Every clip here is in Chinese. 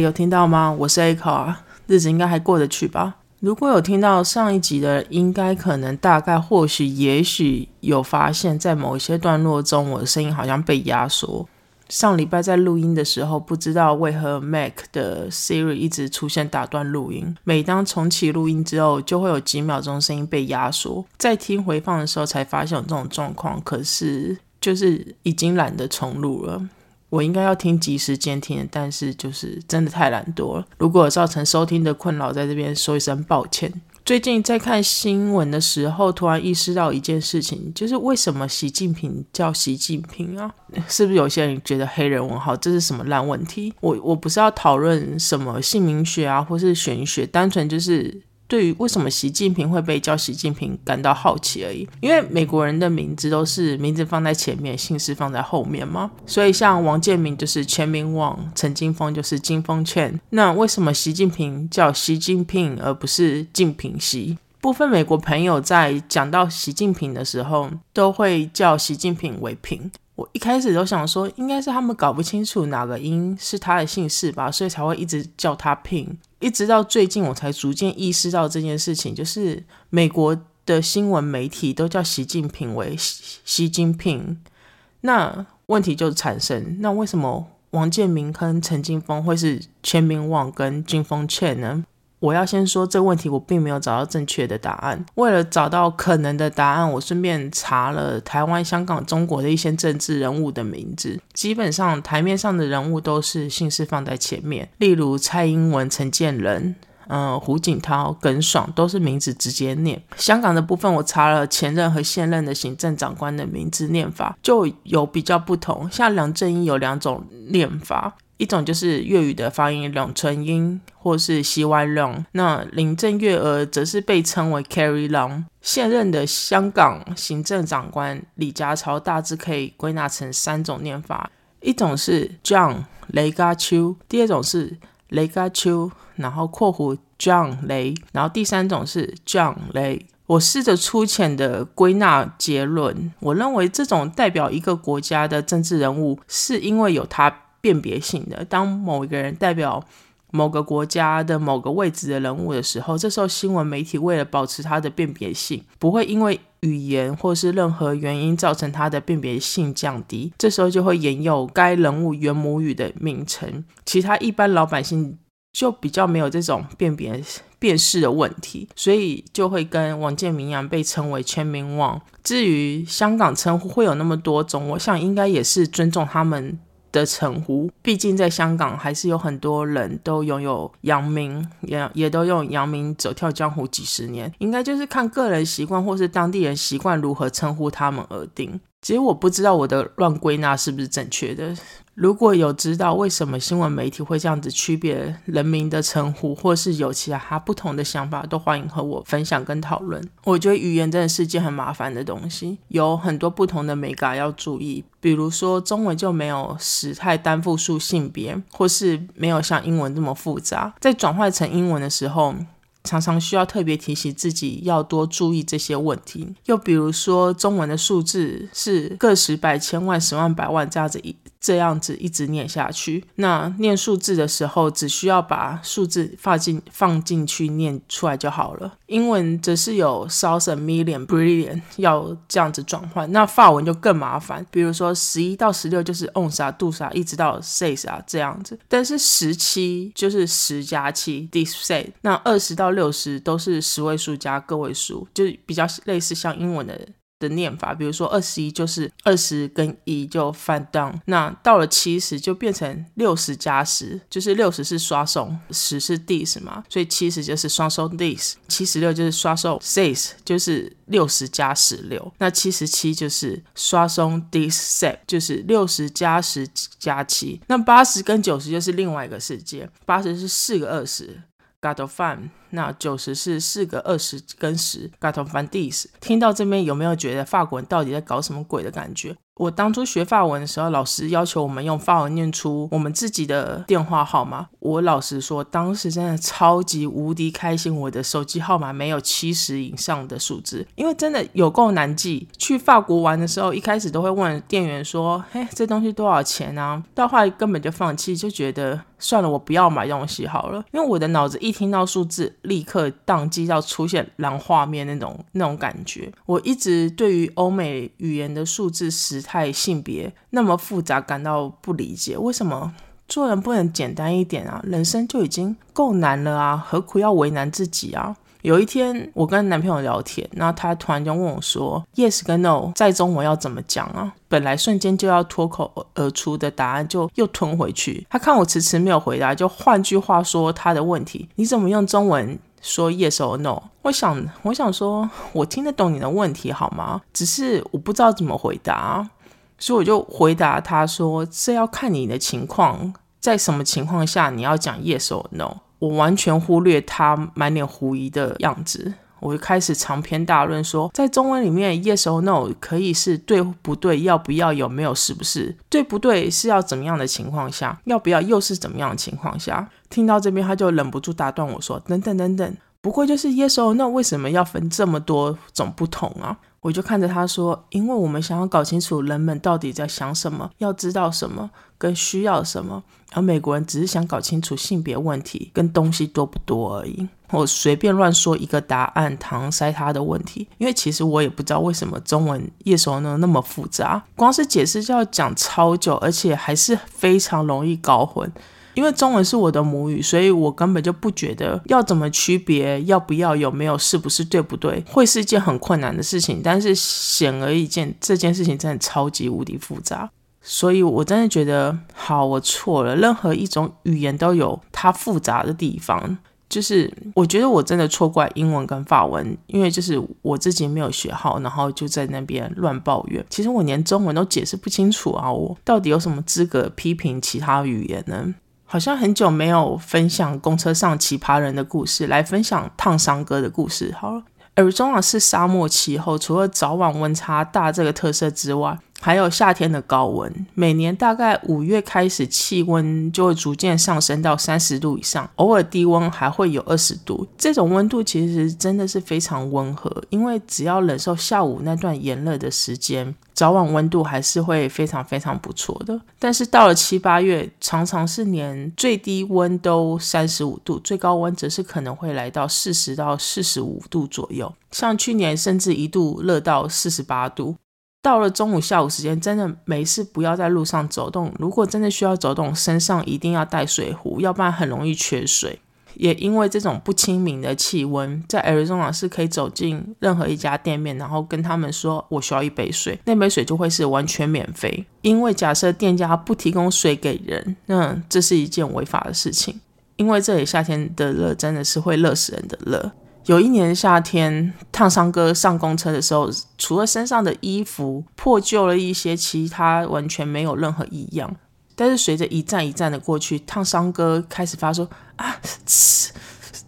有听到吗？我是 A 考啊，日子应该还过得去吧？如果有听到上一集的，应该可能大概或许也许有发现，在某一些段落中，我的声音好像被压缩。上礼拜在录音的时候，不知道为何 Mac 的 Siri 一直出现打断录音。每当重启录音之后，就会有几秒钟声音被压缩。在听回放的时候，才发现有这种状况。可是就是已经懒得重录了。我应该要听及时监听，但是就是真的太懒惰了。如果造成收听的困扰，在这边说一声抱歉。最近在看新闻的时候，突然意识到一件事情，就是为什么习近平叫习近平啊？是不是有些人觉得黑人问号这是什么烂问题？我我不是要讨论什么姓名学啊，或是玄学，单纯就是。对于为什么习近平会被叫习近平感到好奇而已，因为美国人的名字都是名字放在前面，姓氏放在后面嘛。所以像王建民就是全民王，陈金峰就是金峰券。那为什么习近平叫习近平而不是晋平习？部分美国朋友在讲到习近平的时候，都会叫习近平为平。我一开始都想说，应该是他们搞不清楚哪个音是他的姓氏吧，所以才会一直叫他平。一直到最近，我才逐渐意识到这件事情，就是美国的新闻媒体都叫习近平为习习近平，那问题就产生，那为什么王建民跟陈金峰会是签名网跟金峰券呢？我要先说这个问题，我并没有找到正确的答案。为了找到可能的答案，我顺便查了台湾、香港、中国的一些政治人物的名字。基本上台面上的人物都是姓氏放在前面，例如蔡英文、陈建仁、嗯胡锦涛、耿爽都是名字直接念。香港的部分，我查了前任和现任的行政长官的名字念法，就有比较不同。像梁振英有两种念法。一种就是粤语的发音两纯音，或是西歪浪。那林郑月娥则是被称为 Carrie Long。现任的香港行政长官李家超大致可以归纳成三种念法：一种是 John 雷家秋，第二种是雷家秋，然后括弧 John 雷，然后第三种是 John 雷。我试着粗浅的归纳结论，我认为这种代表一个国家的政治人物，是因为有他。辨别性的，当某一个人代表某个国家的某个位置的人物的时候，这时候新闻媒体为了保持它的辨别性，不会因为语言或是任何原因造成它的辨别性降低，这时候就会沿用该人物原母语的名称。其他一般老百姓就比较没有这种辨别辨识的问题，所以就会跟王建民一样被称为全民王。至于香港称呼会有那么多种，我想应该也是尊重他们。的称呼，毕竟在香港还是有很多人都拥有扬名，也也都用扬名走跳江湖几十年，应该就是看个人习惯或是当地人习惯如何称呼他们而定。其实我不知道我的乱归纳是不是正确的。如果有知道为什么新闻媒体会这样子区别人民的称呼，或是有其他不同的想法，都欢迎和我分享跟讨论。我觉得语言真的是件很麻烦的东西，有很多不同的美感要注意。比如说中文就没有时态单复数性别，或是没有像英文这么复杂，在转换成英文的时候。常常需要特别提醒自己要多注意这些问题。又比如说，中文的数字是个十百千万十万百万这样子一这样子一直念下去。那念数字的时候，只需要把数字放进放进去念出来就好了。英文则是有 thousand million billion 要这样子转换。那法文就更麻烦。比如说十一到十六就是 ons 啊 dos 啊，一直到 says 啊这样子。但是十七就是十加七 this say。那二十到六十都是十位数加个位数，就比较类似像英文的的念法。比如说二十一就是二十跟一就翻 down，那到了七十就变成六十加十，就是六十是刷送，十是 this 嘛，所以七十就是刷送 this，七十六就是刷送 this，就是六十加十六。那七十七就是刷送 this set，就是六十加十加七。那八十跟九十就是另外一个世界，八十是四个二十。got f u n 那九十是四个二十跟十，got f u n this。听到这边有没有觉得法国人到底在搞什么鬼的感觉？我当初学法文的时候，老师要求我们用法文念出我们自己的电话号码。我老实说，当时真的超级无敌开心，我的手机号码没有七十以上的数字，因为真的有够难记。去法国玩的时候，一开始都会问店员说：“嘿，这东西多少钱啊？”到后来根本就放弃，就觉得算了，我不要买东西好了。因为我的脑子一听到数字，立刻宕机，到出现蓝画面那种那种感觉。我一直对于欧美语言的数字时态、性别那么复杂感到不理解，为什么做人不能简单一点啊？人生就已经够难了啊，何苦要为难自己啊？有一天我跟男朋友聊天，然后他突然就问我说：“Yes 跟 No 在中文要怎么讲啊？”本来瞬间就要脱口而出的答案就又吞回去。他看我迟迟没有回答，就换句话说他的问题：“你怎么用中文说 Yes or No？” 我想，我想说，我听得懂你的问题好吗？只是我不知道怎么回答。所以我就回答他说：“这要看你的情况，在什么情况下你要讲 yes or no。”我完全忽略他满脸狐疑的样子，我就开始长篇大论说，在中文里面 yes or no 可以是对不对，要不要，有没有，是不是？对不对是要怎么样的情况下？要不要又是怎么样的情况下？听到这边他就忍不住打断我说：“等等等等，不过就是 yes or no，为什么要分这么多种不同啊？”我就看着他说：“因为我们想要搞清楚人们到底在想什么，要知道什么跟需要什么，而美国人只是想搞清楚性别问题跟东西多不多而已。”我随便乱说一个答案，搪塞他的问题，因为其实我也不知道为什么中文页手呢那么复杂，光是解释就要讲超久，而且还是非常容易搞混。因为中文是我的母语，所以我根本就不觉得要怎么区别，要不要有没有，是不是对不对，会是一件很困难的事情。但是显而易见，这件事情真的超级无敌复杂，所以我真的觉得，好，我错了。任何一种语言都有它复杂的地方，就是我觉得我真的错怪英文跟法文，因为就是我自己没有学好，然后就在那边乱抱怨。其实我连中文都解释不清楚啊，我到底有什么资格批评其他语言呢？好像很久没有分享公车上奇葩人的故事，来分享烫伤哥的故事。好了，而中啊是沙漠气候，除了早晚温差大这个特色之外。还有夏天的高温，每年大概五月开始，气温就会逐渐上升到三十度以上，偶尔低温还会有二十度。这种温度其实真的是非常温和，因为只要忍受下午那段炎热的时间，早晚温度还是会非常非常不错的。但是到了七八月，常常是连最低温都三十五度，最高温则是可能会来到四十到四十五度左右。像去年甚至一度热到四十八度。到了中午、下午时间，真的没事不要在路上走动。如果真的需要走动，身上一定要带水壶，要不然很容易缺水。也因为这种不亲民的气温，在 Arizona 是可以走进任何一家店面，然后跟他们说我需要一杯水，那杯水就会是完全免费。因为假设店家不提供水给人，那这是一件违法的事情。因为这里夏天的热真的是会热死人的热。有一年夏天，烫伤哥上公车的时候，除了身上的衣服破旧了一些，其他完全没有任何异样。但是随着一站一站的过去，烫伤哥开始发出啊呲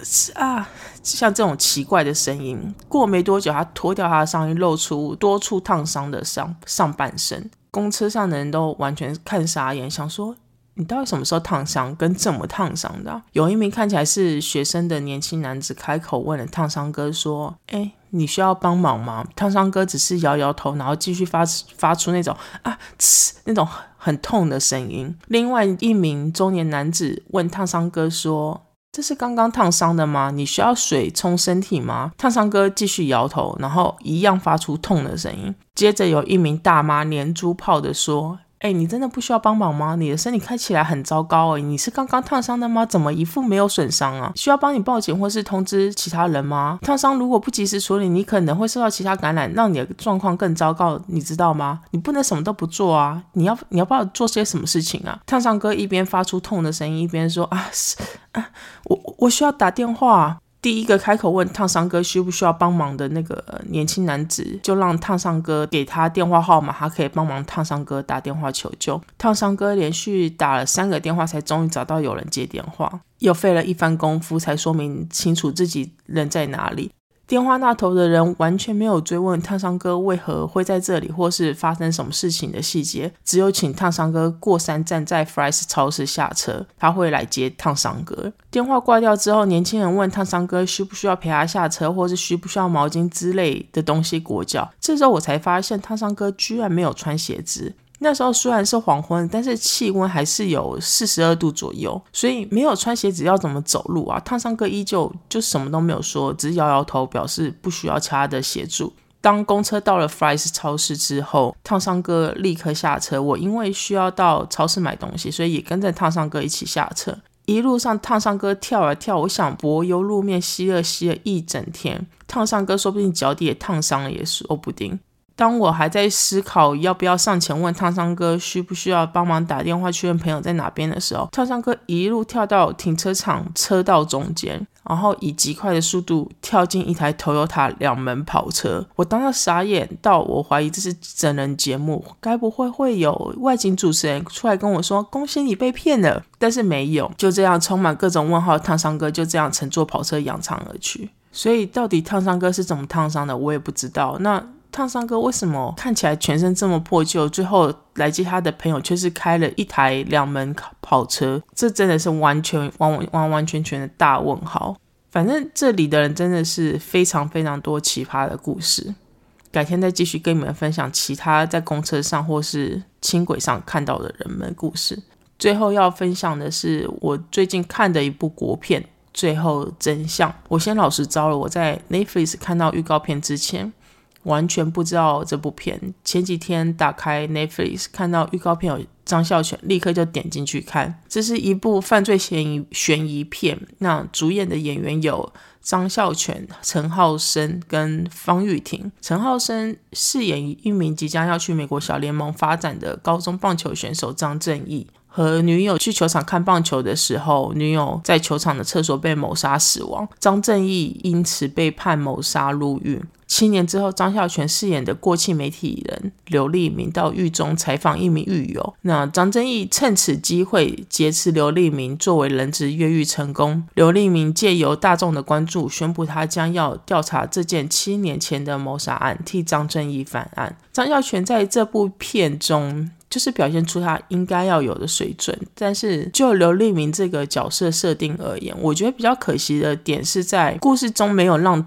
呲啊，像这种奇怪的声音。过没多久，他脱掉他的上衣，露出多处烫伤的上上半身。公车上的人都完全看傻眼，想说。你到底什么时候烫伤？跟怎么烫伤的？有一名看起来是学生的年轻男子开口问了烫伤哥说：“哎，你需要帮忙吗？”烫伤哥只是摇摇头，然后继续发发出那种啊呲那种很痛的声音。另外一名中年男子问烫伤哥说：“这是刚刚烫伤的吗？你需要水冲身体吗？”烫伤哥继续摇头，然后一样发出痛的声音。接着有一名大妈连珠炮的说。哎，你真的不需要帮忙吗？你的身体看起来很糟糕哎，你是刚刚烫伤的吗？怎么一副没有损伤啊？需要帮你报警或是通知其他人吗？烫伤如果不及时处理，你可能会受到其他感染，让你的状况更糟糕，你知道吗？你不能什么都不做啊！你要你要不要做些什么事情啊？烫伤哥一边发出痛的声音，一边说啊，啊，我我需要打电话。第一个开口问烫伤哥需不需要帮忙的那个年轻男子，就让烫伤哥给他电话号码，他可以帮忙烫伤哥打电话求救。烫伤哥连续打了三个电话，才终于找到有人接电话，又费了一番功夫才说明清楚自己人在哪里。电话那头的人完全没有追问烫伤哥为何会在这里，或是发生什么事情的细节，只有请烫伤哥过山站在 Fry's 超市下车，他会来接烫伤哥。电话挂掉之后，年轻人问烫伤哥需不需要陪他下车，或是需不需要毛巾之类的东西裹脚。这时候我才发现烫伤哥居然没有穿鞋子。那时候虽然是黄昏，但是气温还是有四十二度左右，所以没有穿鞋子要怎么走路啊？烫伤哥依旧就什么都没有说，只是摇摇头表示不需要其他的协助。当公车到了 Fry's 超市之后，烫伤哥立刻下车。我因为需要到超市买东西，所以也跟着烫伤哥一起下车。一路上烫伤哥跳啊跳，我想柏油路面吸热吸了一整天，烫伤哥说不定脚底也烫伤了，也说不定。当我还在思考要不要上前问烫伤哥需不需要帮忙打电话确认朋友在哪边的时候，烫伤哥一路跳到停车场车道中间，然后以极快的速度跳进一台 Toyota 两门跑车。我当时傻眼到我怀疑这是真人节目，该不会会有外景主持人出来跟我说恭喜你被骗了？但是没有，就这样充满各种问号。烫伤哥就这样乘坐跑车扬长而去。所以到底烫伤哥是怎么烫伤的，我也不知道。那。烫伤哥为什么看起来全身这么破旧？最后来接他的朋友却是开了一台两门跑车，这真的是完全完完完全全的大问号。反正这里的人真的是非常非常多奇葩的故事，改天再继续跟你们分享其他在公车上或是轻轨上看到的人们故事。最后要分享的是我最近看的一部国片《最后真相》。我先老实招了，我在 Netflix 看到预告片之前。完全不知道这部片。前几天打开 Netflix 看到预告片有张孝全，立刻就点进去看。这是一部犯罪嫌疑悬疑片。那主演的演员有张孝全、陈浩生跟方玉婷。陈浩生饰演一名即将要去美国小联盟发展的高中棒球选手张正义。和女友去球场看棒球的时候，女友在球场的厕所被谋杀死亡，张正义因此被判谋杀入狱。七年之后，张孝全饰演的过气媒体人刘立明到狱中采访一名狱友，那张正义趁此机会劫持刘立明作为人质越狱成功。刘立明借由大众的关注，宣布他将要调查这件七年前的谋杀案，替张正义翻案。张孝全在这部片中。就是表现出他应该要有的水准，但是就刘立明这个角色设定而言，我觉得比较可惜的点是在故事中没有让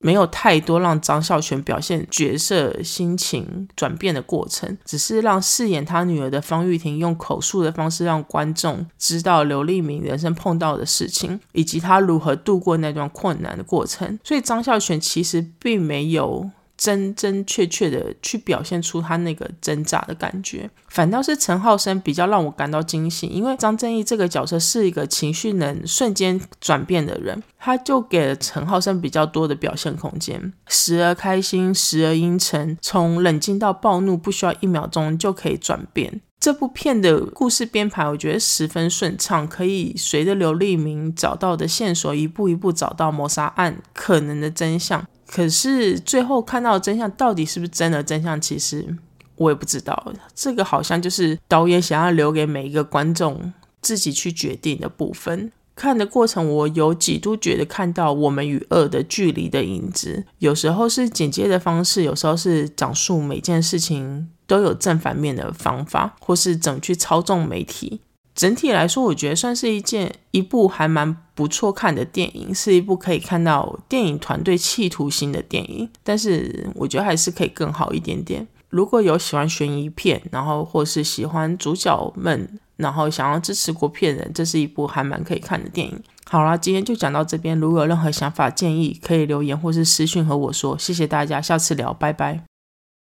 没有太多让张孝全表现角色心情转变的过程，只是让饰演他女儿的方玉婷用口述的方式让观众知道刘立明人生碰到的事情，以及他如何度过那段困难的过程。所以张孝全其实并没有。真真确确的去表现出他那个挣扎的感觉，反倒是陈浩生比较让我感到惊喜，因为张正义这个角色是一个情绪能瞬间转变的人，他就给了陈浩生比较多的表现空间，时而开心，时而阴沉，从冷静到暴怒不需要一秒钟就可以转变。这部片的故事编排我觉得十分顺畅，可以随着刘立明找到的线索一步一步找到谋杀案可能的真相。可是最后看到的真相到底是不是真的真相，其实我也不知道。这个好像就是导演想要留给每一个观众自己去决定的部分。看的过程，我有几度觉得看到我们与恶的距离的影子。有时候是简介的方式，有时候是讲述每件事情都有正反面的方法，或是怎么去操纵媒体。整体来说，我觉得算是一件一部还蛮不错看的电影，是一部可以看到电影团队企图心的电影。但是我觉得还是可以更好一点点。如果有喜欢悬疑片，然后或是喜欢主角们，然后想要支持国片人，这是一部还蛮可以看的电影。好啦，今天就讲到这边。如果有任何想法建议，可以留言或是私讯和我说。谢谢大家，下次聊，拜拜。